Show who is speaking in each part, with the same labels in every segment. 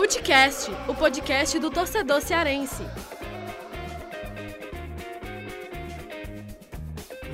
Speaker 1: Futecast, o podcast do torcedor cearense.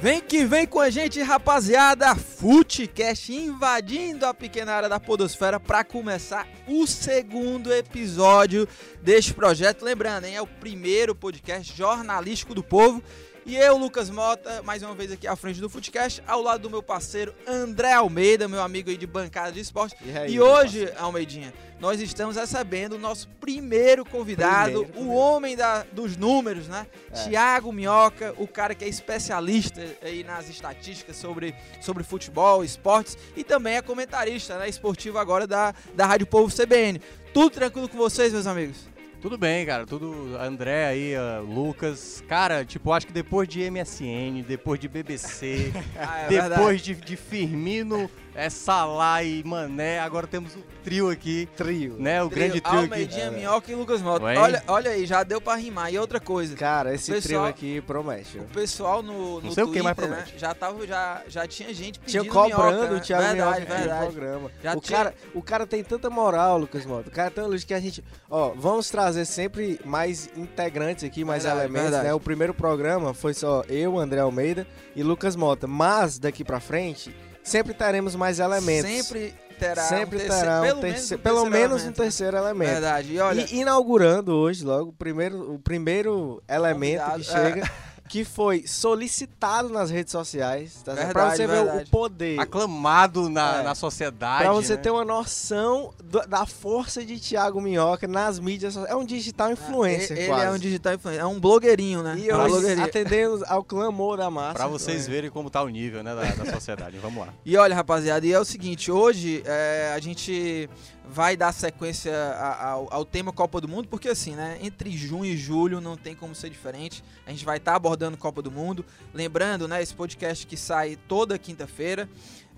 Speaker 2: Vem que vem com a gente, rapaziada. Futecast invadindo a pequena área da Podosfera para começar o segundo episódio deste projeto. Lembrando, hein, é o primeiro podcast jornalístico do povo. E eu, Lucas Mota, mais uma vez aqui à frente do Futecast, ao lado do meu parceiro André Almeida, meu amigo aí de bancada de esporte.
Speaker 3: E, aí,
Speaker 2: E hoje, Almeidinha, nós estamos recebendo o nosso primeiro convidado,
Speaker 3: Primeiro,
Speaker 2: o
Speaker 3: primeiro.
Speaker 2: homem da- dos números, né?
Speaker 3: É.
Speaker 2: Tiago Minhoca, o cara que é especialista aí nas estatísticas sobre, sobre futebol, esportes e também é comentarista né, esportivo agora da, da Rádio Povo CBN. Tudo tranquilo com vocês, meus amigos?
Speaker 4: Tudo bem, cara. Tudo. André aí, ah, Lucas. Cara, tipo, acho que depois de MSN, depois de BBC,
Speaker 2: Ah, é
Speaker 4: depois de, de Firmino, é, Salah e Mané, agora temos o trio aqui,
Speaker 3: Trio.
Speaker 4: né? O grande trio aqui.
Speaker 2: Almeidinha,
Speaker 3: É.
Speaker 2: Minhoca e Lucas Mota.
Speaker 4: Ué?
Speaker 2: Olha, olha aí, já deu pra rimar. E outra coisa,
Speaker 3: Cara, esse
Speaker 2: Pessoal-
Speaker 3: trio aqui promete.
Speaker 2: o pessoal no, no
Speaker 4: Não sei o que mais
Speaker 2: Twitter,
Speaker 4: promete.
Speaker 2: né, já, tava, já, já tinha gente
Speaker 3: Tinha
Speaker 2: pedindo
Speaker 3: cobrando
Speaker 2: Minhoca, né?
Speaker 3: o Thiago
Speaker 2: Verdade,
Speaker 3: Minhoca aqui no programa.
Speaker 2: Já
Speaker 3: o,
Speaker 2: tinha-
Speaker 3: cara, o cara tem tanta moral, Lucas Mota. O cara é tão luz que a gente. Ó, vamos trazer sempre mais integrantes aqui, mais
Speaker 2: Verdade,
Speaker 3: elementos,
Speaker 2: verdade.
Speaker 3: né? O primeiro programa foi só eu, André Almeida e Lucas Mota. Mas daqui pra frente, sempre teremos mais elementos.
Speaker 2: Sempre terá
Speaker 3: Sempre
Speaker 2: um terceiro,
Speaker 3: terá um
Speaker 2: pelo
Speaker 3: terceiro-
Speaker 2: menos um
Speaker 3: pelo
Speaker 2: terceiro
Speaker 3: menos um
Speaker 2: elemento, né?
Speaker 3: terceiro elemento.
Speaker 2: Verdade. E olha,
Speaker 3: E inaugurando hoje, logo, o primeiro, o primeiro elemento que
Speaker 2: Convidado, é.
Speaker 3: Que foi solicitado nas redes sociais, tá certo?
Speaker 2: Verdade,
Speaker 3: pra você ver
Speaker 2: verdade.
Speaker 3: o poder.
Speaker 4: Aclamado na,
Speaker 3: É.
Speaker 4: na sociedade.
Speaker 3: Pra você
Speaker 4: né?
Speaker 3: ter uma noção do- da força de Thiago Minhoca nas mídias sociais. É um digital influencer,
Speaker 2: ele
Speaker 3: quase.
Speaker 2: é um digital influencer, é um blogueirinho, né?
Speaker 3: E
Speaker 2: É um
Speaker 3: hoje,
Speaker 2: blogueirinho.
Speaker 3: atendendo ao clamor da massa.
Speaker 4: Pra vocês
Speaker 3: É.
Speaker 4: verem como tá o nível, né, da, da sociedade. Vamos lá.
Speaker 2: E olha, rapaziada, e é o seguinte, hoje é, a gente vai dar sequência ao, ao tema Copa do Mundo, porque assim, né, entre junho e julho não tem como ser diferente. A gente vai estar abordando Copa do Mundo. Lembrando, né, esse podcast que sai toda quinta-feira.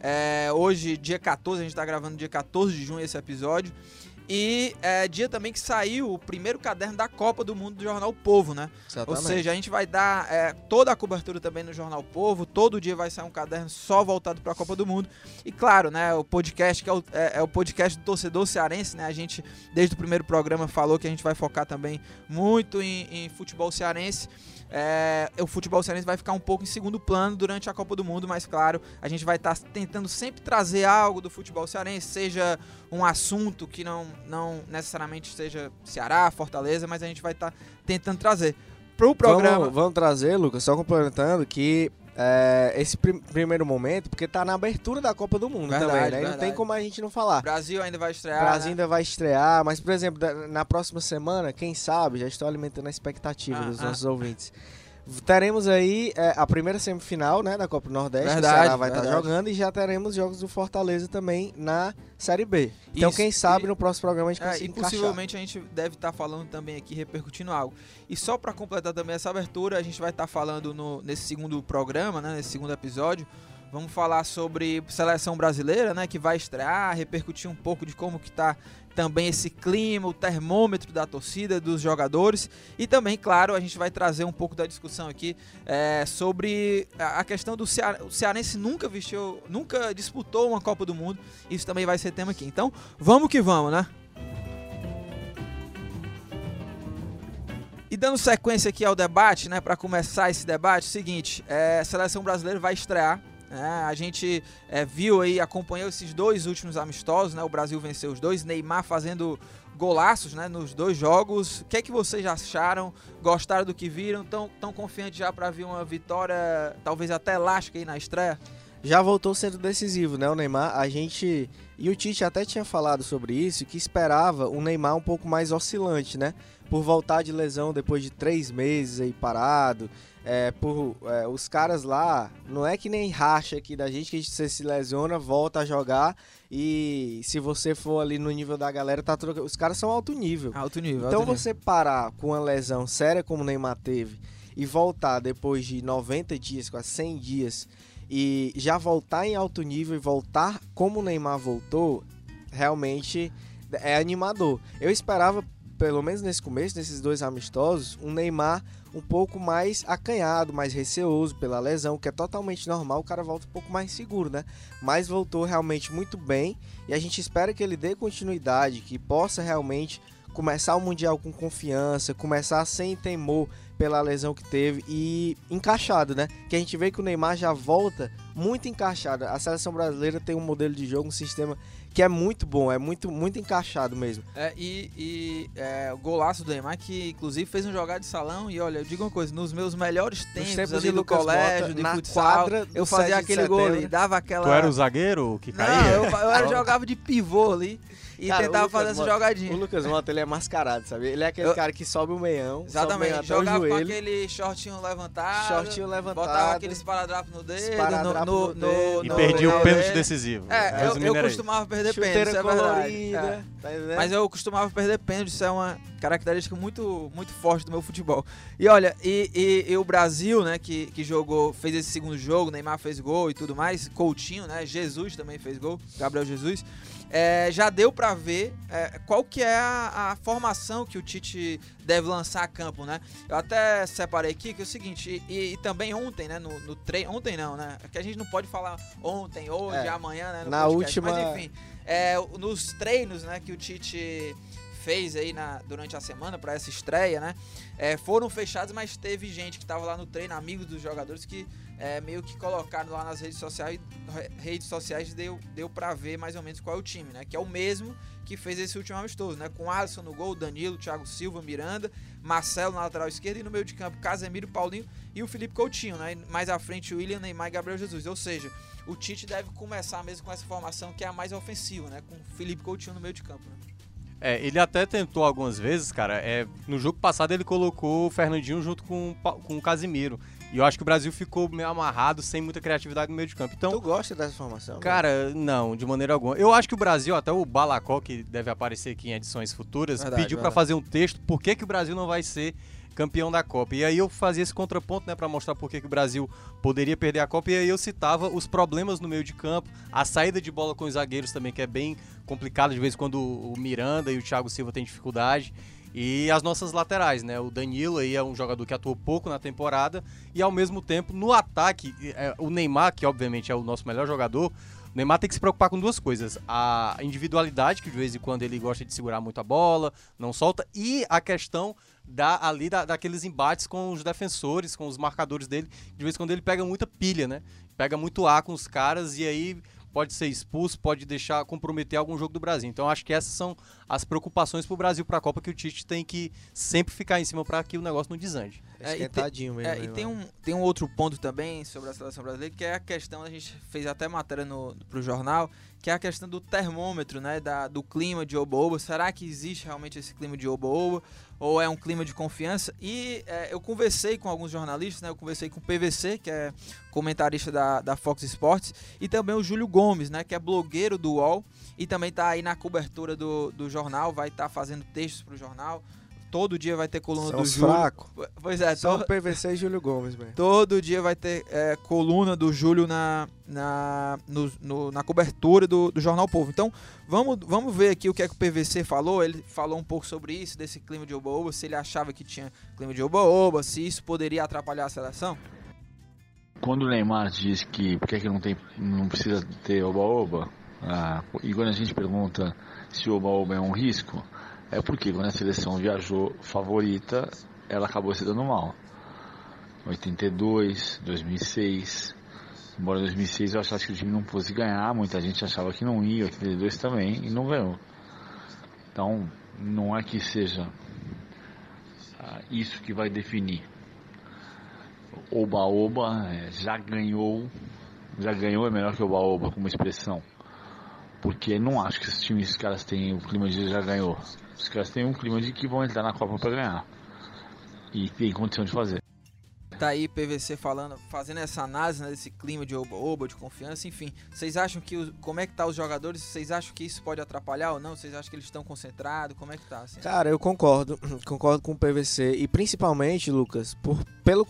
Speaker 2: É, hoje, dia 14, a gente está gravando dia 14 de junho esse episódio. E é dia também que saiu o primeiro caderno da Copa do Mundo do Jornal Povo, né? Ou
Speaker 3: Exatamente.
Speaker 2: seja, a gente vai dar é, toda a cobertura também no Jornal Povo. Todo dia vai sair um caderno só voltado para a Copa do Mundo. E claro, né, o podcast que é o, é- é o podcast do torcedor cearense, né? A gente desde o primeiro programa falou que a gente vai focar também muito em, em futebol cearense. É, o futebol cearense vai ficar um pouco em segundo plano durante a Copa do Mundo, mas claro, a gente vai estar tentando sempre trazer algo do futebol cearense, seja um assunto que não, não necessariamente seja Ceará, Fortaleza, mas a gente vai estar tentando trazer. Pro programa.
Speaker 3: Vamos, vamos trazer, Lucas, só complementando que é, esse prim- primeiro momento, porque tá na abertura da Copa do Mundo
Speaker 2: Verdade,
Speaker 3: também, né? E Não
Speaker 2: verdade.
Speaker 3: tem como a gente não falar.
Speaker 2: O Brasil ainda vai
Speaker 3: O
Speaker 2: estrear.
Speaker 3: Brasil
Speaker 2: né?
Speaker 3: ainda vai estrear, mas, por exemplo, na próxima semana, quem sabe, já estou alimentando a expectativa
Speaker 2: Ah,
Speaker 3: dos
Speaker 2: ah.
Speaker 3: nossos ouvintes. Teremos aí é, a primeira semifinal né, da Copa do Nordeste,
Speaker 2: Verdade,
Speaker 3: o Ceará vai estar
Speaker 2: verdade.
Speaker 3: jogando, e já teremos jogos do Fortaleza também na Série B. Então,
Speaker 2: Isso,
Speaker 3: quem sabe
Speaker 2: e-
Speaker 3: no próximo programa a gente
Speaker 2: É, e
Speaker 3: encaixar.
Speaker 2: possivelmente a gente deve estar falando também aqui, repercutindo algo. E só para completar também essa abertura, a gente vai estar falando no- nesse segundo programa, né, nesse segundo episódio, vamos falar sobre seleção brasileira, né, que vai estrear, repercutir um pouco de como que tá também esse clima, o termômetro da torcida, dos jogadores. E também, claro, a gente vai trazer um pouco da discussão aqui é, sobre a questão do Ceará. O Cearense nunca vestiu, nunca disputou uma Copa do Mundo. Isso também vai ser tema aqui. Então, vamos que vamos, né? E dando sequência aqui ao debate, né, para começar esse debate, seguinte, é, a seleção brasileira vai estrear. Né, a gente é, viu aí, acompanhou esses dois últimos amistosos, né? O Brasil venceu os dois, Neymar fazendo golaços, né, nos dois jogos. O que é que vocês acharam? Gostaram do que viram? Tão, tão confiantes já para vir uma vitória, talvez até elástica aí na estreia?
Speaker 3: Já voltou sendo decisivo, né, o Neymar? A gente. E o Tite até tinha falado sobre isso, que esperava um Neymar um pouco mais oscilante, né? Por voltar de lesão depois de três meses aí parado. É, por é, os caras lá, não é que nem racha aqui da gente, que você se lesiona, volta a jogar e se você for ali no nível da galera, tá trocando. Os caras são alto nível.
Speaker 2: Alto nível.
Speaker 3: Então
Speaker 2: alto nível.
Speaker 3: você parar com uma lesão séria como o Neymar teve e voltar depois de 90 dias, quase 100 dias, e já voltar em alto nível e voltar como o Neymar voltou, realmente é animador. Eu esperava, pelo menos nesse começo, nesses dois amistosos, um Neymar um pouco mais acanhado, mais receoso pela lesão, que é totalmente normal, o cara volta um pouco mais seguro, né? Mas voltou realmente muito bem e a gente espera que ele dê continuidade, que possa realmente começar o Mundial com confiança, começar sem temor pela lesão que teve e encaixado, né? Que a gente vê que o Neymar já volta muito encaixado. A seleção brasileira tem um modelo de jogo, um sistema que é muito bom, é muito, muito encaixado mesmo.
Speaker 2: É, e, e é, o golaço do Neymar, que inclusive fez um jogado de salão, e olha, eu digo uma coisa, nos meus melhores tempos,
Speaker 3: tempos
Speaker 2: ali
Speaker 3: de
Speaker 2: do colégio,
Speaker 3: Mota,
Speaker 2: de
Speaker 3: na
Speaker 2: futsal,
Speaker 3: quadra
Speaker 2: eu fazia
Speaker 3: 7 de
Speaker 2: aquele gol ali, dava aquela...
Speaker 4: Tu era o zagueiro que caía?
Speaker 2: Não, eu, eu era- jogava de pivô ali e
Speaker 3: Cara, o
Speaker 2: tentava
Speaker 3: Lucas
Speaker 2: fazer essa
Speaker 3: Mota-
Speaker 2: jogadinha.
Speaker 3: O Lucas Mota, ele é mascarado, sabe? Ele é aquele
Speaker 2: Eu-
Speaker 3: cara que sobe o meião, sobe o
Speaker 2: Exatamente,
Speaker 3: meião até
Speaker 2: jogava
Speaker 3: o
Speaker 2: com aquele shortinho levantado,
Speaker 3: shortinho levantado,
Speaker 2: botava aquele esparadrapo no dedo,
Speaker 3: Esparadrapo
Speaker 2: no,
Speaker 3: no
Speaker 2: no,
Speaker 3: dedo.
Speaker 4: E
Speaker 2: no-
Speaker 4: perdia o pênalti decisivo.
Speaker 2: É, eu,
Speaker 4: Resumindo,
Speaker 2: eu costumava perder pênalti, isso é verdade.
Speaker 3: colorida,
Speaker 2: É.
Speaker 3: tá?
Speaker 2: Mas eu costumava perder pênalti, isso é uma característica muito, muito forte do meu futebol. E olha, e, e- e o Brasil, né, que, que jogou, fez esse segundo jogo, Neymar fez gol e tudo mais, Coutinho, né, Jesus também fez gol, Gabriel Jesus. É, já deu pra ver é, qual que é a, a formação que o Tite deve lançar a campo, né? Eu até separei aqui que é o seguinte, e, e também ontem, né, no, no treino, ontem não, né, é que a gente não pode falar ontem, hoje,
Speaker 3: É,
Speaker 2: amanhã, né, no
Speaker 3: na
Speaker 2: podcast,
Speaker 3: última-
Speaker 2: mas enfim, é, nos treinos, né, que o Tite fez aí na, durante a semana para essa estreia, né? é, foram fechados, mas teve gente que estava lá no treino, amigos dos jogadores, que é, meio que colocaram lá nas redes sociais, re- redes sociais deu, deu para ver mais ou menos qual é o time, né? Que é o mesmo que fez esse último amistoso, né? Com Alisson no gol, Danilo, Thiago Silva, Miranda, Marcelo na lateral esquerda e no meio de campo Casemiro, Paulinho e o Felipe Coutinho, né? Mais à frente o William, Neymar e Gabriel Jesus. Ou seja, o Tite deve começar mesmo com essa formação que é a mais ofensiva, né? Com o Felipe Coutinho no meio de campo, né?
Speaker 4: É, ele até tentou algumas vezes, cara. É, no jogo passado ele colocou o Fernandinho junto com, com o Casimiro. E eu acho que o Brasil ficou meio amarrado, sem muita criatividade no meio de campo. Então,
Speaker 3: Tu gosta dessa formação?
Speaker 4: Cara, não, de maneira alguma. Eu acho que o Brasil, até o Balacó, que deve aparecer aqui em edições futuras,
Speaker 2: Verdade,
Speaker 4: pediu pra
Speaker 2: verdade.
Speaker 4: fazer um texto por que, que o Brasil não vai ser campeão da Copa. E aí eu fazia esse contraponto, né, para mostrar por que, o Brasil poderia perder a Copa. E aí eu citava os problemas no meio de campo, a saída de bola com os zagueiros também, que é bem complicado de vez quando o Miranda e o Thiago Silva têm dificuldade. E as nossas laterais, né? O Danilo aí é um jogador que atuou pouco na temporada e ao mesmo tempo no ataque, é, o Neymar, que obviamente é o nosso melhor jogador, o Neymar tem que se preocupar com duas coisas: a individualidade, que de vez em quando ele gosta de segurar muito a bola, não solta, e a questão da, ali da, daqueles embates com os defensores, com os marcadores dele. De vez em quando ele pega muita pilha, né? Pega muito ar com os caras e aí pode ser expulso, pode deixar comprometer algum jogo do Brasil. Então acho que essas são as preocupações pro Brasil para a Copa que o Tite tem que sempre ficar em cima para que o negócio não desande.
Speaker 2: É, e
Speaker 3: Esquentadinho mesmo.
Speaker 2: É, e
Speaker 3: né,
Speaker 2: tem
Speaker 3: mano?
Speaker 2: um, tem um outro ponto também sobre a seleção brasileira, que é a questão, a gente fez até matéria no, pro jornal, que é a questão do termômetro, né? Da, do clima de oba-oba. Será que existe realmente esse clima de oba-oba? Ou é um clima de confiança? E é, eu conversei com alguns jornalistas, né? Eu conversei com o PVC, que é comentarista da, da Fox Sports, e também o Júlio Gomes, né? Que é blogueiro do UOL e também tá aí na cobertura do, do jornal, vai estar fazendo textos pro jornal. Todo dia vai ter coluna
Speaker 3: São
Speaker 2: do
Speaker 3: os
Speaker 2: Júlio.
Speaker 3: fracos.
Speaker 2: Pois é,
Speaker 3: Só
Speaker 2: to-
Speaker 3: o PVC e Júlio Gomes, velho.
Speaker 2: Todo dia vai ter é, coluna do Júlio na, na, no- no- na cobertura do, do Jornal Povo. Então, vamos, vamos ver aqui o que é que o PVC falou. Ele falou um pouco sobre isso, desse clima de oba-oba, se ele achava que tinha clima de oba-oba, se isso poderia atrapalhar a seleção.
Speaker 5: Quando o Neymar diz que por que, é que não, tem, não precisa ter oba-oba, ah, e quando a gente pergunta se o oba-oba é um risco, é porque quando a seleção viajou favorita, ela acabou se dando mal. 82, 2006, embora em 2006 eu achasse que o time não fosse ganhar, muita gente achava que não ia, 82 também, e não ganhou. Então, não é que seja ah, isso que vai definir. Oba-Oba é, já ganhou, já ganhou é melhor que Oba-Oba como expressão. Porque não acho que esses times, os caras têm o clima de já ganhou. Os caras têm um clima de que vão entrar na Copa para ganhar. E tem condição de fazer.
Speaker 2: Tá aí PVC falando, fazendo essa análise né, desse clima de oba-oba, de confiança, enfim. Vocês acham que como é que tá os jogadores? Vocês acham que isso pode atrapalhar ou não? Vocês acham que eles estão concentrados? Como é que tá? Assim?
Speaker 3: Cara, eu concordo. Concordo com o PVC. E principalmente, Lucas, por, pelo,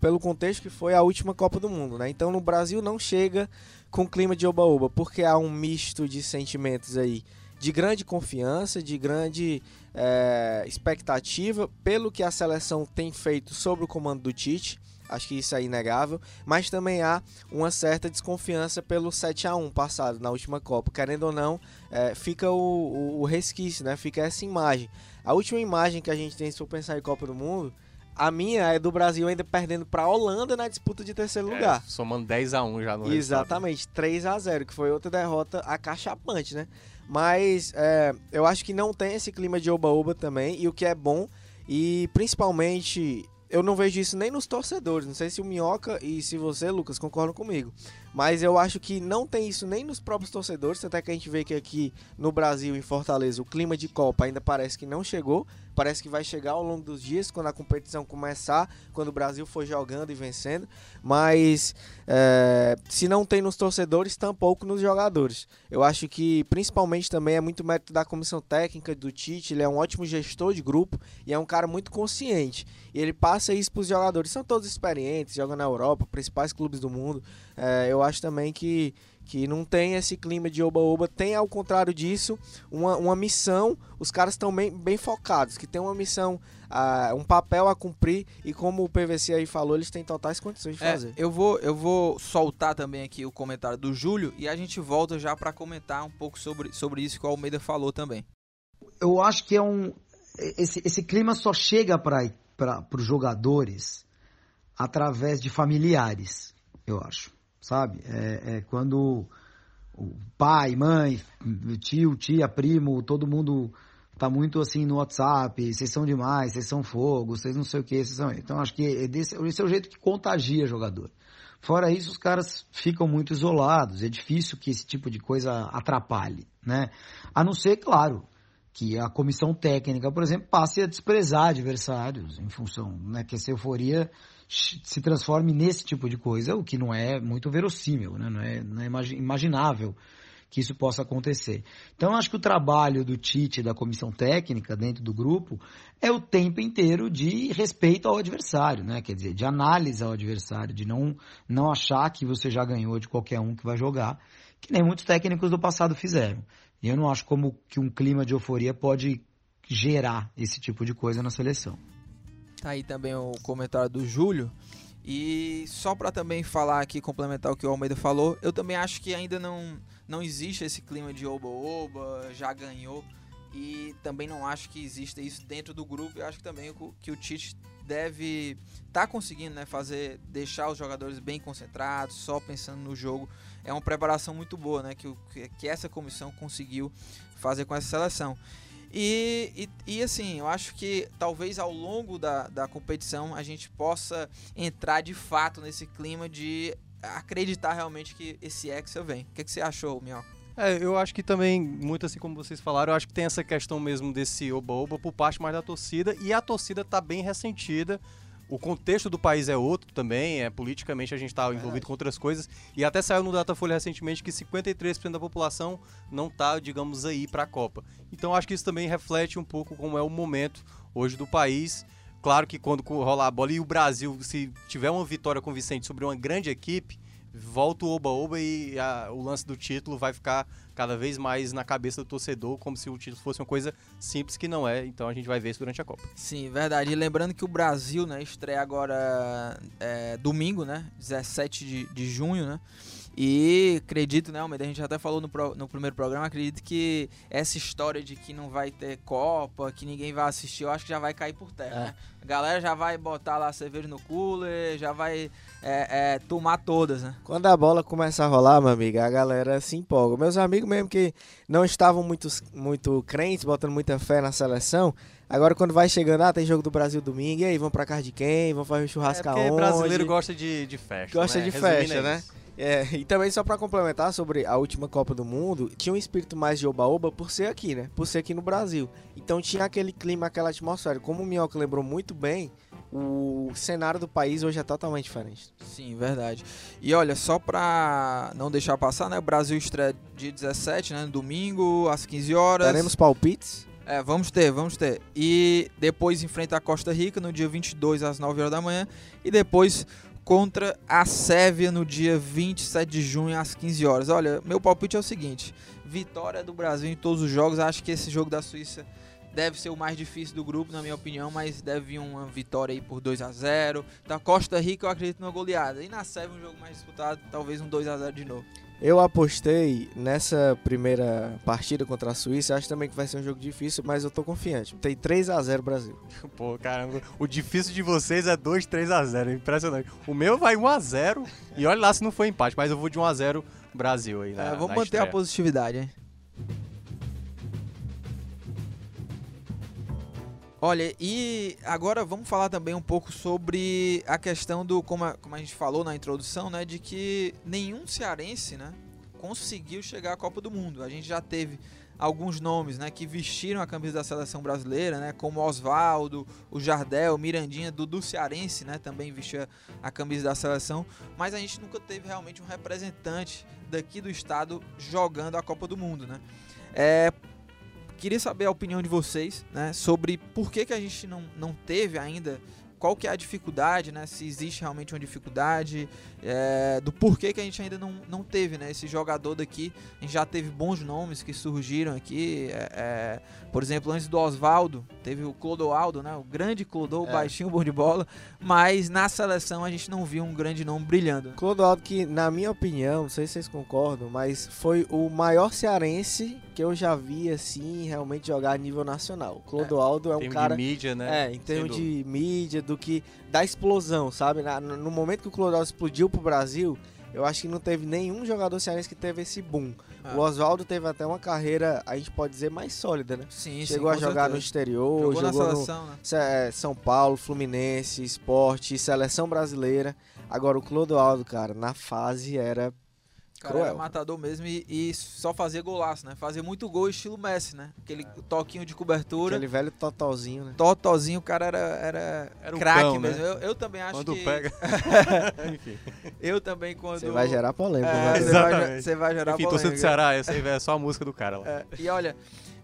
Speaker 3: pelo contexto que foi a última Copa do Mundo, né? Então no Brasil não chega com clima de oba-oba, porque há um misto de sentimentos aí de grande confiança, de grande é, expectativa pelo que a seleção tem feito sobre o comando do Tite. Acho que isso é inegável, mas também há uma certa desconfiança pelo 7 a 1 passado na última Copa. Querendo ou não, é, fica o, o, o, resquício, né? Fica essa imagem. A última imagem que a gente tem, se for pensar em Copa do Mundo, a minha é do Brasil ainda perdendo para a Holanda na disputa de terceiro é, lugar.
Speaker 4: Somando 10 a 1 já no
Speaker 3: Exatamente, resultado. 3 a 0 que foi outra derrota acachapante, né? Mas é, eu acho que não tem esse clima de oba-oba também, e o que é bom, e principalmente eu não vejo isso nem nos torcedores. Não sei se o Minhoca e se você, Lucas, concordam comigo. Mas eu acho que não tem isso nem nos próprios torcedores. Até que a gente vê que aqui no Brasil, em Fortaleza, o clima de Copa ainda parece que não chegou. Parece que vai chegar ao longo dos dias, quando a competição começar, quando o Brasil for jogando e vencendo. Mas é, se não tem nos torcedores, tampouco nos jogadores. Eu acho que principalmente também é muito mérito da comissão técnica do Tite. Ele é um ótimo gestor de grupo e é um cara muito consciente. E ele passa isso para os jogadores. São todos experientes, jogam na Europa, principais clubes do mundo. É, eu acho também que que não tem esse clima de oba-oba, tem ao contrário disso uma, uma missão, os caras estão bem, bem focados, que tem uma missão, uh, um papel a cumprir e como o PVC aí falou, eles têm totais condições de
Speaker 2: é,
Speaker 3: fazer.
Speaker 2: Eu vou, eu vou soltar também aqui o comentário do Júlio e a gente volta já para comentar um pouco sobre, sobre isso que o Almeida falou também.
Speaker 6: Eu acho que é um esse, esse clima só chega para os jogadores através de familiares, eu acho sabe? É, é quando o pai, mãe, tio, tia, primo, todo mundo tá muito assim no WhatsApp, vocês são demais, vocês são fogo, vocês não sei o que, vocês são. Então acho que é esse é o jeito que contagia jogador. Fora isso, os caras ficam muito isolados. É difícil que esse tipo de coisa atrapalhe, né? A não ser, claro, que a comissão técnica, por exemplo, passe a desprezar adversários em função, né, que essa euforia se transforme nesse tipo de coisa, o que não é muito verossímil, né? não, é, não é imaginável que isso possa acontecer. Então, acho que o trabalho do Tite, da comissão técnica dentro do grupo, é o tempo inteiro de respeito ao adversário, né? Quer dizer, de análise ao adversário, de não, não achar que você já ganhou de qualquer um que vai jogar, que nem muitos técnicos do passado fizeram. E eu não acho como que um clima de euforia pode gerar esse tipo de coisa na seleção.
Speaker 2: Tá aí também o comentário do Júlio. E só para também falar aqui, complementar o que o Almeida falou, eu também acho que ainda não, não existe esse clima de oba-oba, já ganhou. E também não acho que exista isso dentro do grupo. Eu acho que também que o Tite deve estar tá conseguindo né, fazer, deixar os jogadores bem concentrados, só pensando no jogo. É uma preparação muito boa né, que, que essa comissão conseguiu fazer com essa seleção. E, e, e, assim, eu acho que talvez ao longo da, da competição a gente possa entrar de fato nesse clima de acreditar realmente que esse Hexa vem. O que, que você achou, Minhoca?
Speaker 4: É, eu acho que também, muito assim como vocês falaram, eu acho que tem essa questão mesmo desse oba-oba por parte mais da torcida, e a torcida tá bem ressentida o contexto do país é outro também, é politicamente a gente está envolvido com outras coisas. E até saiu no Datafolha recentemente que 53% da população não está, digamos, aí para a Copa. Então acho que isso também reflete um pouco como é o momento hoje do país. Claro que quando rolar a bola e o Brasil, se tiver uma vitória convincente sobre uma grande equipe, volta o oba-oba e a, o lance do título vai ficar cada vez mais na cabeça do torcedor, como se o título fosse uma coisa simples que não é. Então a gente vai ver isso durante a Copa.
Speaker 2: Sim, verdade. E lembrando que o Brasil, né, estreia agora é, domingo, né, 17 de, de junho, né? E acredito, né, Almeida, a gente até falou no, pro, no primeiro programa, acredito que essa história de que não vai ter Copa, que ninguém vai assistir, eu acho que já vai cair por terra, é. né? A galera já vai botar lá a cerveja no cooler, já vai é, é, tomar todas, né?
Speaker 3: Quando a bola começa a rolar, meu amigo, a galera se empolga. Meus amigos mesmo que não estavam muito, muito crentes, botando muita fé na seleção, agora quando vai chegando, ah, tem jogo do Brasil domingo, e aí, vão pra casa de quem? Vão fazer um churrasco é
Speaker 4: aonde? brasileiro gosta de, de festa,
Speaker 3: Gosta
Speaker 4: né?
Speaker 3: de festa, né? É, e também só para complementar sobre a última Copa do Mundo, tinha um espírito mais de oba-oba por ser aqui, né? Por ser aqui no Brasil. Então tinha aquele clima, aquela atmosfera. Como o Minhoca lembrou muito bem, o cenário do país hoje é totalmente diferente.
Speaker 2: Sim, verdade. E olha, só pra não deixar passar, né? O Brasil estreia dia 17, né? No domingo, às 15 horas.
Speaker 3: Teremos palpites?
Speaker 2: É, vamos ter, vamos ter. E depois enfrenta a Costa Rica no dia 22 às 9 horas da manhã. E depois contra a Sérvia no dia 27 de junho às 15 horas. Olha, meu palpite é o seguinte: vitória do Brasil em todos os jogos. Acho que esse jogo da Suíça deve ser o mais difícil do grupo, na minha opinião, mas deve vir uma vitória aí por 2 a 0 Da Costa Rica eu acredito numa goleada. E na Sérvia um jogo mais disputado, talvez um 2 a 0 de novo.
Speaker 3: Eu apostei nessa primeira partida contra a Suíça, acho também que vai ser um jogo difícil, mas eu tô confiante. Tem 3 a 0 Brasil.
Speaker 4: Pô, caramba, o difícil de vocês é 2, 3 a 0, impressionante. O meu vai 1 a 0 e olha lá se não foi empate, mas eu vou de 1 a 0 Brasil aí, né?
Speaker 2: É, vamos manter estreia. a positividade, hein? Olha, e agora vamos falar também um pouco sobre a questão do, como a, como a gente falou na introdução, né, de que nenhum cearense, né, conseguiu chegar à Copa do Mundo. A gente já teve alguns nomes, né, que vestiram a camisa da seleção brasileira, né, como Oswaldo, o Jardel, Mirandinha, Dudu Cearense, né, também vestia a camisa da seleção, mas a gente nunca teve realmente um representante daqui do estado jogando a Copa do Mundo, né. É, queria saber a opinião de vocês, né, sobre por que, que a gente não, não teve ainda qual que é a dificuldade, né? Se existe realmente uma dificuldade, é, do porquê que a gente ainda não, não teve, né? Esse jogador daqui, a gente já teve bons nomes que surgiram aqui, é, é, por exemplo, antes do Oswaldo, teve o Clodoaldo, né? O grande Clodô, é. baixinho, bom de bola, mas na seleção a gente não viu um grande nome brilhando.
Speaker 3: Clodoaldo que, na minha opinião, não sei se vocês concordam, mas foi o maior cearense que eu já vi, assim, realmente jogar a nível nacional. Clodoaldo é, é um cara...
Speaker 4: de mídia, né?
Speaker 3: É, em termos de mídia, do que da explosão, sabe? Na, no momento que o Clodoaldo explodiu pro Brasil, eu acho que não teve nenhum jogador cearense que teve esse boom. Ah. O Oswaldo teve até uma carreira, a gente pode dizer, mais sólida, né?
Speaker 2: Sim,
Speaker 3: Chegou
Speaker 2: sim,
Speaker 3: a jogar certeza. no exterior,
Speaker 2: jogou,
Speaker 3: jogou
Speaker 2: na seleção,
Speaker 3: no
Speaker 2: né?
Speaker 3: É, São Paulo, Fluminense, Esporte, Seleção Brasileira. Agora o Clodoaldo, cara, na fase era
Speaker 2: cara Cruel. era matador mesmo e, e, só fazia golaço, né? Fazia muito gol estilo Messi, né? Aquele é. toquinho de cobertura.
Speaker 3: Aquele velho totozinho, né?
Speaker 2: Totozinho, o cara era, era, era craque né? mesmo. Né? Eu, eu, também acho
Speaker 4: quando
Speaker 2: que...
Speaker 4: pega.
Speaker 2: Enfim. Eu também quando...
Speaker 3: Você vai gerar polêmica. É,
Speaker 2: né? você, vai, você vai gerar
Speaker 4: Enfim,
Speaker 2: polêmica.
Speaker 4: torcendo do Ceará, essa aí é só a música do cara lá.
Speaker 2: É, e olha,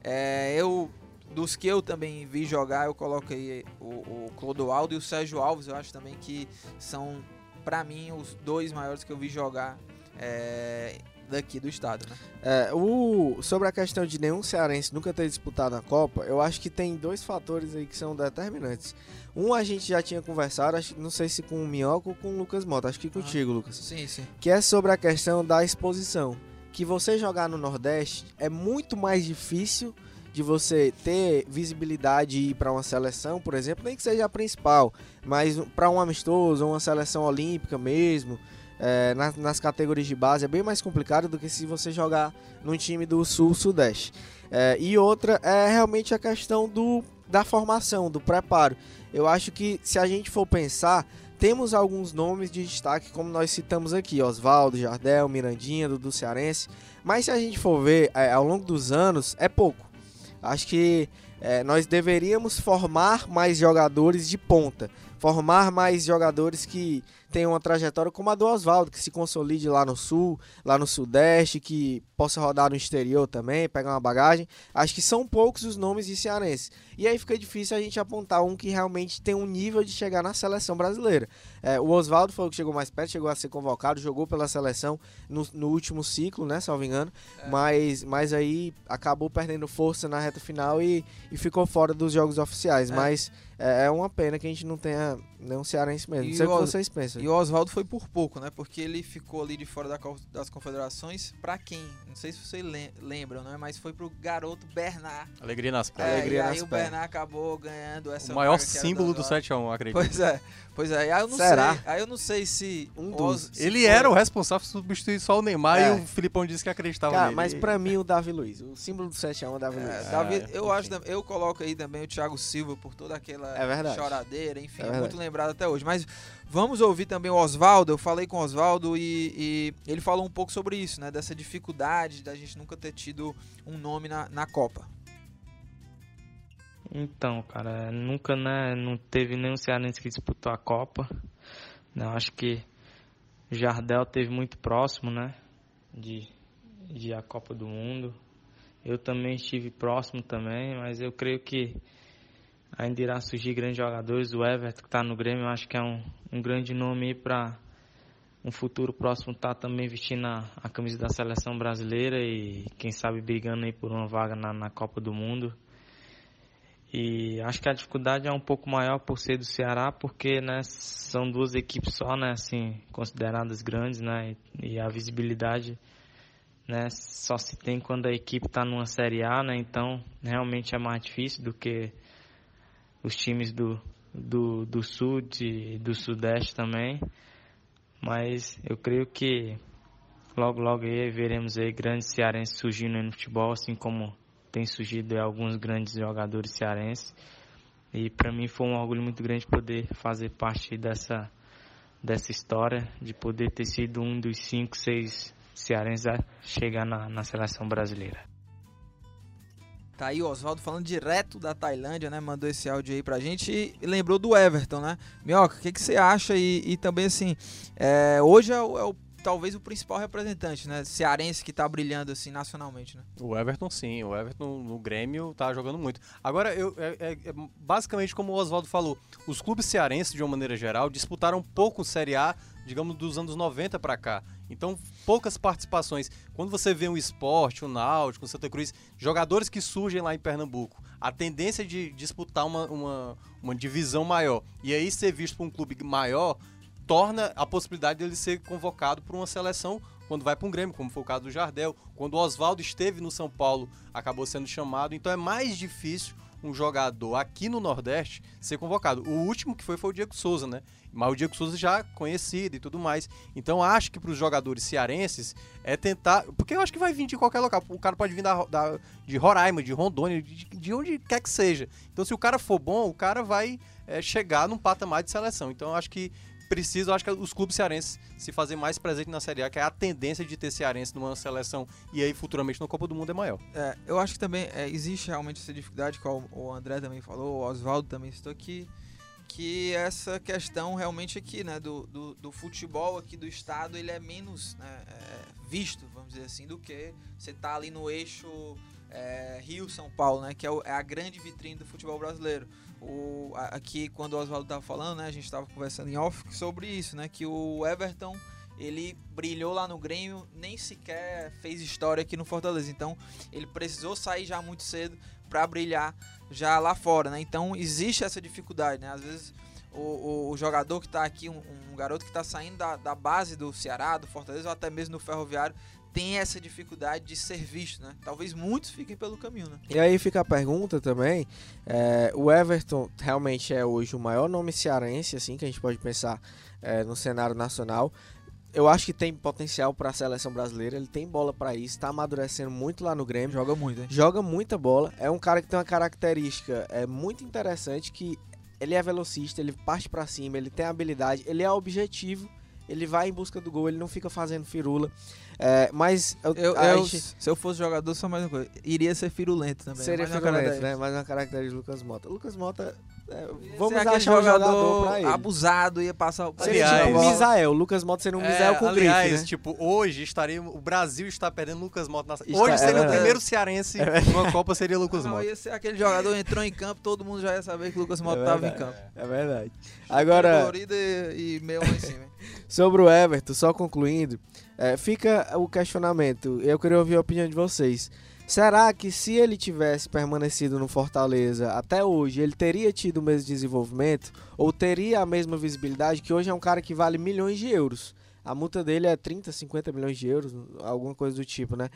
Speaker 2: é, eu... Dos que eu também vi jogar, eu coloquei o, o Clodoaldo e o Sérgio Alves. Eu acho também que são, para mim, os dois maiores que eu vi jogar é, daqui do estado, né?
Speaker 3: É, o, sobre a questão de nenhum cearense nunca ter disputado a Copa, eu acho que tem dois fatores aí que são determinantes. Um a gente já tinha conversado, acho, não sei se com o Minhoca ou com o Lucas Mota, acho que contigo, ah, Lucas.
Speaker 2: Sim, sim.
Speaker 3: Que é sobre a questão da exposição. Que você jogar no Nordeste é muito mais difícil de você ter visibilidade e ir para uma seleção, por exemplo, nem que seja a principal, mas para um amistoso ou uma seleção olímpica mesmo, é, nas, nas, categorias de base é bem mais complicado do que se você jogar num time do sul-sudeste. É, e outra é realmente a questão do, da formação, do preparo. Eu acho que se a gente for pensar, temos alguns nomes de destaque, como nós citamos aqui: Oswaldo, Jardel, Mirandinha, Dudu Cearense. Mas se a gente for ver é, ao longo dos anos, é pouco. Acho que é, nós deveríamos formar mais jogadores de ponta, formar mais jogadores que tenha uma trajetória como a do Oswaldo, que se consolide lá no sul, lá no sudeste, que possa rodar no exterior também, pegar uma bagagem. Acho que são poucos os nomes de cearense. E aí fica difícil a gente apontar um que realmente tem um nível de chegar na seleção brasileira. É, o Oswaldo foi o que chegou mais perto, chegou a ser convocado, jogou pela seleção no, no último ciclo, né, salvo engano. É. Mas, mas aí acabou perdendo força na reta final e, e ficou fora dos jogos oficiais. É. Mas é, é uma pena que a gente não tenha nenhum cearense mesmo. Não sei o que vocês pensam.
Speaker 2: E o Oswaldo foi por pouco, né? Porque ele ficou ali de fora da, das confederações. Pra quem? Não sei se vocês lembram, né? Mas foi pro garoto Bernard.
Speaker 4: Alegria nas
Speaker 2: pernas. É,
Speaker 4: Alegria
Speaker 2: e aí o Bernard acabou ganhando essa
Speaker 4: O maior símbolo do, do 7x1, acredito.
Speaker 2: Pois é. Pois é. Aí eu não
Speaker 3: Será?
Speaker 2: sei. Aí eu não sei se.
Speaker 3: Um dos.
Speaker 4: Se ele foi... era o responsável por substituir só o Neymar é. e o Filipão disse que acreditava
Speaker 3: Cara,
Speaker 4: nele.
Speaker 3: mas pra mim o Davi Luiz. O símbolo do 7x1 é o Davi Luiz.
Speaker 2: É, Davi, eu acho eu coloco aí também o Thiago Silva por toda aquela
Speaker 3: é
Speaker 2: choradeira, enfim, é muito lembrado até hoje. Mas Vamos ouvir também o Oswaldo. Eu falei com o Oswaldo e, e, ele falou um pouco sobre isso, né? Dessa dificuldade da gente nunca ter tido um nome na, na Copa.
Speaker 7: Então, cara, nunca né, não teve nenhum cearense que disputou a Copa. Não, acho que Jardel teve muito próximo, né? De, de a Copa do Mundo. Eu também estive próximo também, mas eu creio que ainda irá surgir grandes jogadores. O Everton, que está no Grêmio, eu acho que é um, um grande nome para um futuro próximo estar tá também vestindo a, a, camisa da seleção brasileira e quem sabe brigando aí por uma vaga na, na Copa do Mundo. E acho que a dificuldade é um pouco maior por ser do Ceará, porque né, são duas equipes só, né, assim, consideradas grandes, né, e, e a visibilidade né, só se tem quando a equipe está numa Série A, né, então realmente é mais difícil do que os times do, do, do Sul e do Sudeste também. Mas eu creio que logo, logo aí veremos aí grandes cearenses surgindo no futebol, assim como tem surgido alguns grandes jogadores cearenses. E para mim foi um orgulho muito grande poder fazer parte dessa, dessa história, de poder ter sido um dos cinco, seis cearenses a chegar na, na seleção brasileira.
Speaker 2: Tá aí o Oswaldo falando direto da Tailândia, né? Mandou esse áudio aí pra gente e lembrou do Everton, né? Minhoca, o que, que você acha? E, e também, assim, é, hoje é o, é o, talvez o principal representante, né? Cearense que tá brilhando, assim, nacionalmente, né?
Speaker 4: O Everton, sim. O Everton no Grêmio tá jogando muito. Agora, eu, é, é, é basicamente como o Oswaldo falou, os clubes cearenses, de uma maneira geral, disputaram pouco Série A digamos, dos anos 90 para cá. Então, poucas participações. Quando você vê um esporte, o um Náutico, o Santa Cruz, jogadores que surgem lá em Pernambuco, a tendência de disputar uma, uma, uma divisão maior e aí ser visto por um clube maior torna a possibilidade dele ser convocado por uma seleção quando vai para um Grêmio, como foi o caso do Jardel. Quando o Oswaldo esteve no São Paulo, acabou sendo chamado. Então é mais difícil um jogador aqui no Nordeste ser convocado. O último que foi foi o Diego Souza, né? Mas o Diego Souza já conhecido e tudo mais. Então acho que para os jogadores cearenses é tentar. Porque eu acho que vai vir de qualquer local. O cara pode vir da, da de Roraima, de Rondônia, de, de, onde quer que seja. Então se o cara for bom, o cara vai é, chegar num patamar de seleção. Então acho que precisa, acho que os clubes cearenses se fazer mais presente na Série A, que é a tendência de ter cearense numa seleção e aí futuramente na Copa do Mundo é maior.
Speaker 2: É, eu acho que também é, existe realmente essa dificuldade, que o André também falou, o Oswaldo também citou que que essa questão realmente aqui, né, do, do, do, futebol aqui do estado, ele é menos né, é, visto, vamos dizer assim, do que você tá ali no eixo é, Rio-São Paulo, né, que é, o, é, a grande vitrine do futebol brasileiro o, aqui quando o Oswaldo estava falando, né, a gente estava conversando em off sobre isso, né, que o Everton ele brilhou lá no Grêmio, nem sequer fez história aqui no Fortaleza. Então, ele precisou sair já muito cedo para brilhar já lá fora, né? Então, existe essa dificuldade, né? Às vezes o, o, o jogador que está aqui, um, um, garoto que está saindo da, da base do Ceará, do Fortaleza ou até mesmo do Ferroviário, tem essa dificuldade de ser visto, né? Talvez muitos fiquem pelo caminho, né?
Speaker 3: E aí fica a pergunta também, é, o Everton realmente é hoje o maior nome cearense, assim, que a gente pode pensar é, no cenário nacional. Eu acho que tem potencial para a seleção brasileira, ele tem bola para isso, está amadurecendo muito lá no Grêmio.
Speaker 2: Joga muito, hein?
Speaker 3: Joga muita bola. É um cara que tem uma característica é muito interessante que ele é velocista, ele parte para cima, ele tem habilidade, ele é objetivo, ele vai em busca do gol, ele não fica fazendo firula. É, mas
Speaker 2: eu, eu, eu gente... se eu fosse jogador, só mais uma coisa. Iria ser firulento também.
Speaker 3: Seria firulento, né? Mas uma característica de Lucas Mota. Lucas Mota. É, vamos achar um jogador, pra ele.
Speaker 2: abusado, ia passar o.
Speaker 3: Seria tipo o Misael. Lucas Mota seria um é, Misael com aliás, grife, né?
Speaker 4: tipo, hoje estaria. O Brasil está perdendo Lucas Mota na está, Hoje seria é o primeiro cearense é numa Copa, seria Lucas Mota.
Speaker 2: Ia ser aquele jogador entrou em campo, todo mundo já ia saber que Lucas Mota estava
Speaker 3: é
Speaker 2: em campo.
Speaker 3: É verdade. Agora.
Speaker 2: e, e meio lá em cima.
Speaker 3: Sobre o Everton, só concluindo. É, fica o questionamento. Eu queria ouvir a opinião de vocês. Será que se ele tivesse permanecido no Fortaleza até hoje, ele teria tido o mesmo desenvolvimento? Ou teria a mesma visibilidade? Que hoje é um cara que vale milhões de euros. A multa dele é 30, 50 milhões de euros, alguma coisa do tipo, né?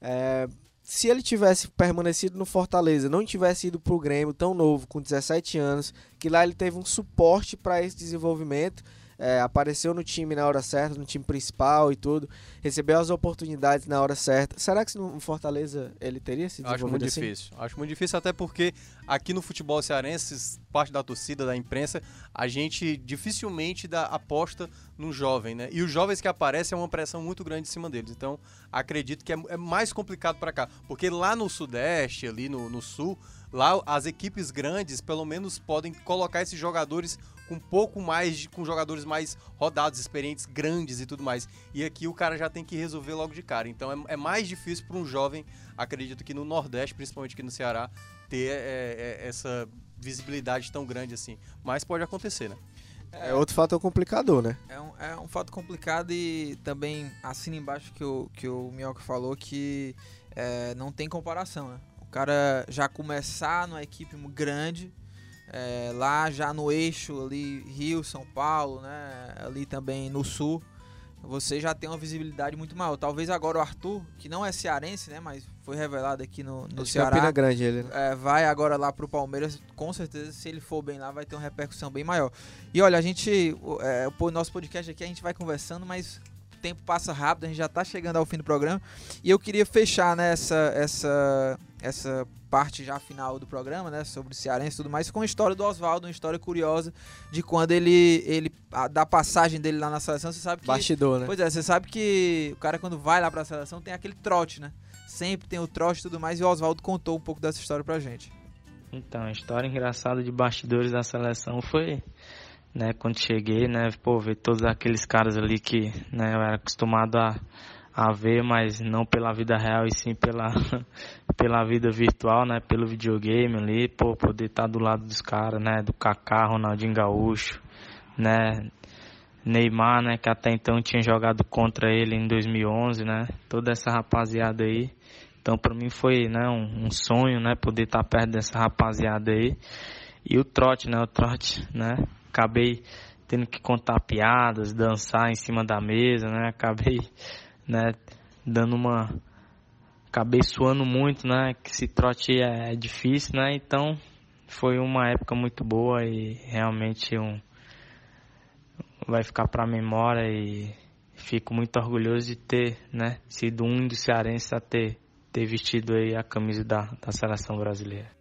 Speaker 3: É, se ele tivesse permanecido no Fortaleza, não tivesse ido pro Grêmio tão novo, com 17 anos, que lá ele teve um suporte para esse desenvolvimento é, apareceu no time na hora certa, no time principal e tudo, recebeu as oportunidades na hora certa. Será que no Fortaleza ele teria se Acho muito
Speaker 4: assim? difícil. Acho muito difícil até porque aqui no futebol cearense, parte da torcida, da imprensa, a gente dificilmente dá aposta no jovem, né? E os jovens que aparecem é uma pressão muito grande em cima deles. Então, acredito que é, é mais complicado para cá, porque lá no sudeste, ali no, no sul, lá as equipes grandes pelo menos podem colocar esses jogadores com um pouco mais de, com jogadores mais rodados, experientes, grandes e tudo mais. E aqui o cara já tem que resolver logo de cara. Então é, é mais difícil para um jovem, acredito que no Nordeste, principalmente aqui no Ceará, ter é, é, essa visibilidade tão grande assim. Mas pode acontecer, né?
Speaker 3: É outro fator complicador, né?
Speaker 2: É um, é um fato complicado e também assina embaixo que o, que o Minhoca falou que é, não tem comparação, né? O cara já começar numa equipe grande, é, lá já no eixo ali, Rio, São Paulo, né? Ali também no sul, você já tem uma visibilidade muito maior. Talvez agora o Arthur, que não é cearense, né? Mas foi revelado aqui no, no
Speaker 3: Esse
Speaker 2: Ceará.
Speaker 3: Campina Grande ele, né?
Speaker 2: É, vai agora lá pro Palmeiras, com certeza, se ele for bem lá, vai ter uma repercussão bem maior. E olha, a gente, o, é, o nosso podcast aqui, a gente vai conversando, mas tempo passa rápido, a gente já tá chegando ao fim do programa. E eu queria fechar né, essa, essa, essa parte já final do programa, né, sobre o Cearense e tudo mais, com a história do Oswaldo, uma história curiosa de quando ele, ele a, da passagem dele lá na seleção, você sabe que...
Speaker 3: Bastidor, né?
Speaker 2: Pois é, você sabe que o cara quando vai lá pra seleção tem aquele trote, né? Sempre tem o trote e tudo mais, e o Oswaldo contou um pouco dessa história pra gente.
Speaker 7: Então, a história engraçada de bastidores da seleção foi, né, quando cheguei, né, pô, ver todos aqueles caras ali que, né, eu era acostumado a, a ver, mas não pela vida real e sim pela, pela vida virtual, né, pelo videogame ali, pô, poder estar do lado dos caras, né, do Kaká, Ronaldinho Gaúcho, né, Neymar, né, que até então tinha jogado contra ele em 2011, né, toda essa rapaziada aí. Então, para mim foi, né, um, um, sonho, né, poder estar perto dessa rapaziada aí. E o trote, né, o trote, né, acabei tendo que contar piadas, dançar em cima da mesa, né, acabei, né, dando uma acabei suando muito, né, que esse trote é, é difícil, né? Então, foi uma época muito boa e realmente um vai ficar para a memória e fico muito orgulhoso de ter, né, sido um dos cearenses a ter ter vestido aí a camisa da, da seleção brasileira.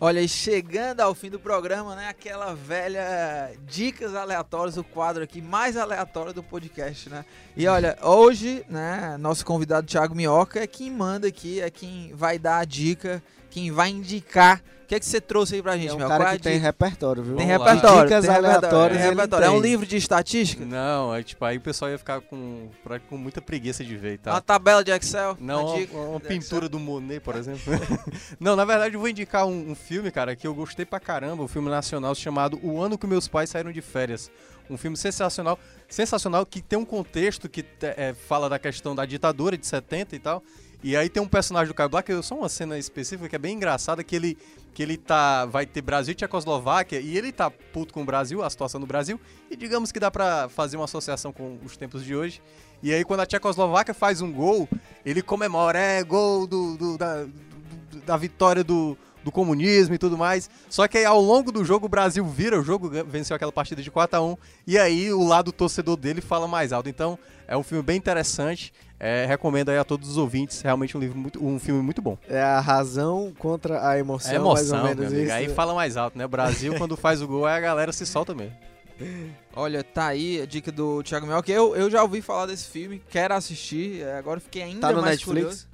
Speaker 2: Olha, e chegando ao fim do programa, né? Aquela velha dicas aleatórias, o quadro aqui mais aleatório do podcast, né? E olha, hoje, né, nosso convidado Thiago Minhoca é quem manda aqui, é quem vai dar a dica, quem vai indicar. O que é que você trouxe aí pra gente,
Speaker 3: É um
Speaker 2: meu?
Speaker 3: cara
Speaker 2: Qual é
Speaker 3: que
Speaker 2: a
Speaker 3: tem
Speaker 2: dica?
Speaker 3: repertório, viu?
Speaker 2: Tem
Speaker 4: Vamos lá.
Speaker 2: repertório.
Speaker 3: Dicas
Speaker 2: tem
Speaker 3: aleatórias
Speaker 2: tem
Speaker 3: ele
Speaker 2: repertório. É um livro de estatística?
Speaker 4: Não, é tipo, aí o pessoal ia ficar com, pra- com muita preguiça de ver e tal.
Speaker 2: Uma tabela de Excel?
Speaker 4: Não,
Speaker 2: uma
Speaker 4: uma,
Speaker 2: dica
Speaker 4: uma
Speaker 2: de
Speaker 4: pintura
Speaker 2: Excel?
Speaker 4: do Monet, por exemplo. não, na verdade eu vou indicar um, um filme, cara, que eu gostei pra caramba, um filme nacional chamado O Ano que Meus Pais Saíram de Férias. Um filme sensacional, sensacional que tem um contexto que te- é, fala da questão da ditadura de 70 e tal. E aí tem um personagem do Caio Black, só uma cena específica que é bem engraçada, que ele, que ele tá. Vai ter Brasil e Tchecoslováquia, e ele tá puto com o Brasil, a situação do Brasil, e digamos que dá pra fazer uma associação com os tempos de hoje. E aí quando a Tchecoslováquia faz um gol, ele comemora, é gol do, do- da, do- da vitória do, do comunismo e tudo mais. Só que aí ao longo do jogo o Brasil vira o jogo, venceu aquela partida de 4 a 1 e aí o lado torcedor dele fala mais alto. Então é um filme bem interessante. É, recomendo aí a todos os ouvintes, realmente um livro muito, um filme muito bom.
Speaker 3: É a razão contra a emoção,
Speaker 4: É
Speaker 3: mais ou
Speaker 4: emoção,
Speaker 3: menos
Speaker 4: meu amigo.
Speaker 3: isso.
Speaker 4: Aí fala mais alto, né? O Brasil quando faz o gol, aí a galera se solta mesmo.
Speaker 2: Olha, tá aí a dica do Thiago Minhoca. Eu, eu já ouvi falar desse filme, quero assistir. é, Agora eu fiquei ainda
Speaker 3: Tá no
Speaker 2: mais
Speaker 3: Netflix?
Speaker 2: curioso.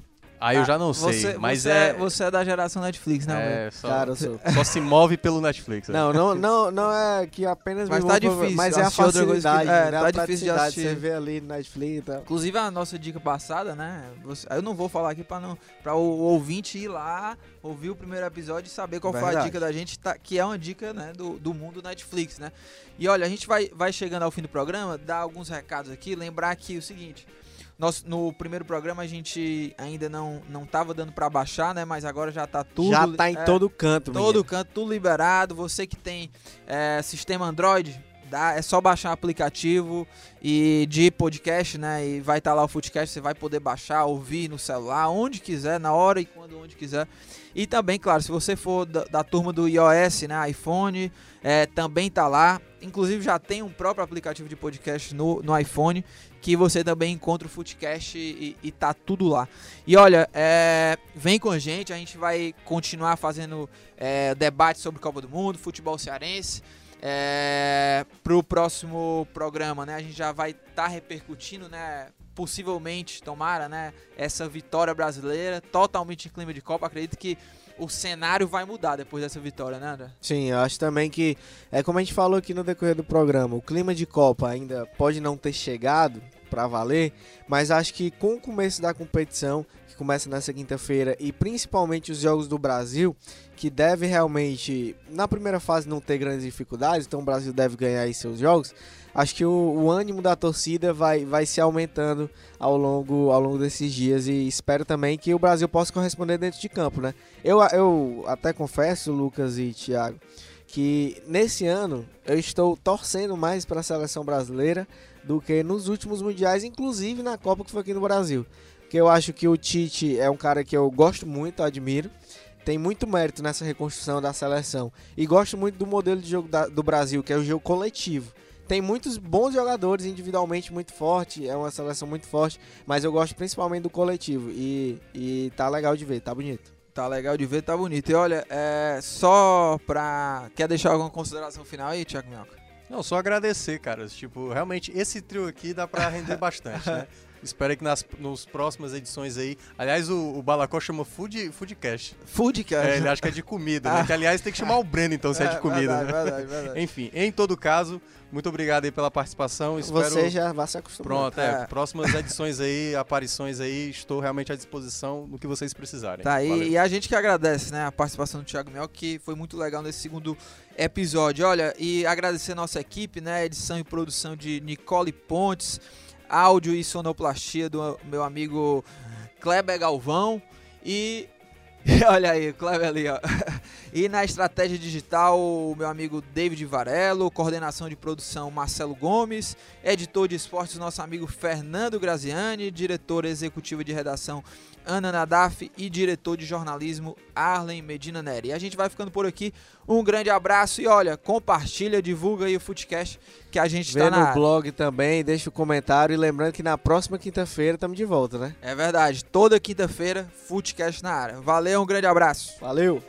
Speaker 4: Aí eu
Speaker 2: Ah,
Speaker 4: já não sei,
Speaker 2: Você,
Speaker 4: mas
Speaker 2: você
Speaker 4: é,
Speaker 2: Você é da geração Netflix, né?
Speaker 4: é só,
Speaker 3: Cara, eu sou...
Speaker 4: só se move pelo Netflix. né?
Speaker 3: Não, não, não, não é que apenas
Speaker 2: Mas
Speaker 3: me
Speaker 2: tá difícil
Speaker 3: Mas é a
Speaker 2: coisa que-
Speaker 3: facilidade,
Speaker 2: é,
Speaker 3: né?
Speaker 2: tá
Speaker 3: a
Speaker 2: difícil de assistir.
Speaker 3: Você vê ali no Netflix e tal.
Speaker 2: Inclusive a nossa dica passada, né? Você- eu não vou falar aqui para não para o ouvinte ir lá, ouvir o primeiro episódio e saber qual foi a
Speaker 3: Verdade.
Speaker 2: dica da gente, tá- que é uma dica, né, do, do mundo Netflix, né? E olha, a gente vai, vai chegando ao fim do programa, dar alguns recados aqui, lembrar que o seguinte, nós, no primeiro programa a gente ainda não não tava dando para baixar, né? Mas agora já tá tudo
Speaker 3: Já tá em
Speaker 2: é,
Speaker 3: todo canto,
Speaker 2: Todo
Speaker 3: menino.
Speaker 2: canto, tudo liberado. Você que tem é, sistema Android, dá, é só baixar o aplicativo e de podcast, né? E vai estar lá o Footcast, você vai poder baixar, ouvir no celular, onde quiser, na hora e quando onde quiser. E também, claro, se você for da, da turma do iOS, né? iPhone, é, também tá lá. Inclusive já tem um próprio aplicativo de podcast no, no iPhone que você também encontra o Footcast e, e tá tudo lá. E olha, é, vem com a gente, a gente vai continuar fazendo é, debate sobre Copa do Mundo, futebol cearense. É, pro próximo programa, né? A gente já vai estar repercutindo, né? Possivelmente, tomara, né? Essa vitória brasileira, totalmente em clima de Copa. Acredito que o cenário vai mudar depois dessa vitória, né, André?
Speaker 3: Sim, eu acho também que, é como a gente falou aqui no decorrer do programa, o clima de Copa ainda pode não ter chegado, para valer, mas acho que com o começo da competição, que começa nessa quinta-feira, e principalmente os jogos do Brasil, que deve realmente, na primeira fase, não ter grandes dificuldades, então o Brasil deve ganhar aí seus jogos. Acho que o, o ânimo da torcida vai, vai se aumentando ao longo, ao longo desses dias e espero também que o Brasil possa corresponder dentro de campo, né? Eu, eu até confesso, Lucas e Thiago, que nesse ano eu estou torcendo mais para a seleção brasileira do que nos últimos mundiais, inclusive na Copa que foi aqui no Brasil. Porque eu acho que o Tite é um cara que eu gosto muito, admiro tem muito mérito nessa reconstrução da seleção. E gosto muito do modelo de jogo da, do Brasil, que é o jogo coletivo. Tem muitos bons jogadores individualmente muito forte, é uma seleção muito forte, mas eu gosto principalmente do coletivo. E, e tá legal de ver, tá bonito.
Speaker 2: Tá legal de ver, tá bonito. E olha, é só pra. Quer deixar alguma consideração final aí, Thiago Minhoca?
Speaker 4: Não, só agradecer, cara. Tipo, realmente, esse trio aqui dá pra render bastante, né? Espero que nas nos próximas edições aí. Aliás, o, o Balacó chama Food, Foodcast.
Speaker 2: Foodcast.
Speaker 4: É, ele acha que é de comida, né? Que aliás tem que chamar o Breno então se é, é de comida.
Speaker 2: Verdade, né? verdade, verdade.
Speaker 4: Enfim, em todo caso, muito obrigado aí pela participação. Espero...
Speaker 3: Você já vai se acostumar.
Speaker 4: Pronto, é, é. Próximas edições aí, aparições aí, estou realmente à disposição no que vocês precisarem.
Speaker 2: Tá, e, e, a gente que agradece, né, a participação do Thiago Mel, que foi muito legal nesse segundo episódio. Olha, e agradecer a nossa equipe, né, edição e produção de Nicole Pontes, áudio e sonoplastia do meu amigo Kleber Galvão e olha aí, Kleber ali, ó. E na estratégia digital, o meu amigo David Varelo, coordenação de produção Marcelo Gomes, editor de esportes nosso amigo Fernando Graziani, diretor executivo de redação Ana Nadaf e diretor de jornalismo Arlen Medina Neri. E a gente vai ficando por aqui. Um grande abraço e olha, compartilha, divulga aí o Footcast que a gente está
Speaker 3: na no blog também, deixa o comentário e lembrando que na próxima quinta-feira estamos de volta, né?
Speaker 2: É verdade, toda quinta-feira Footcast na área. Valeu, um grande abraço.
Speaker 3: Valeu.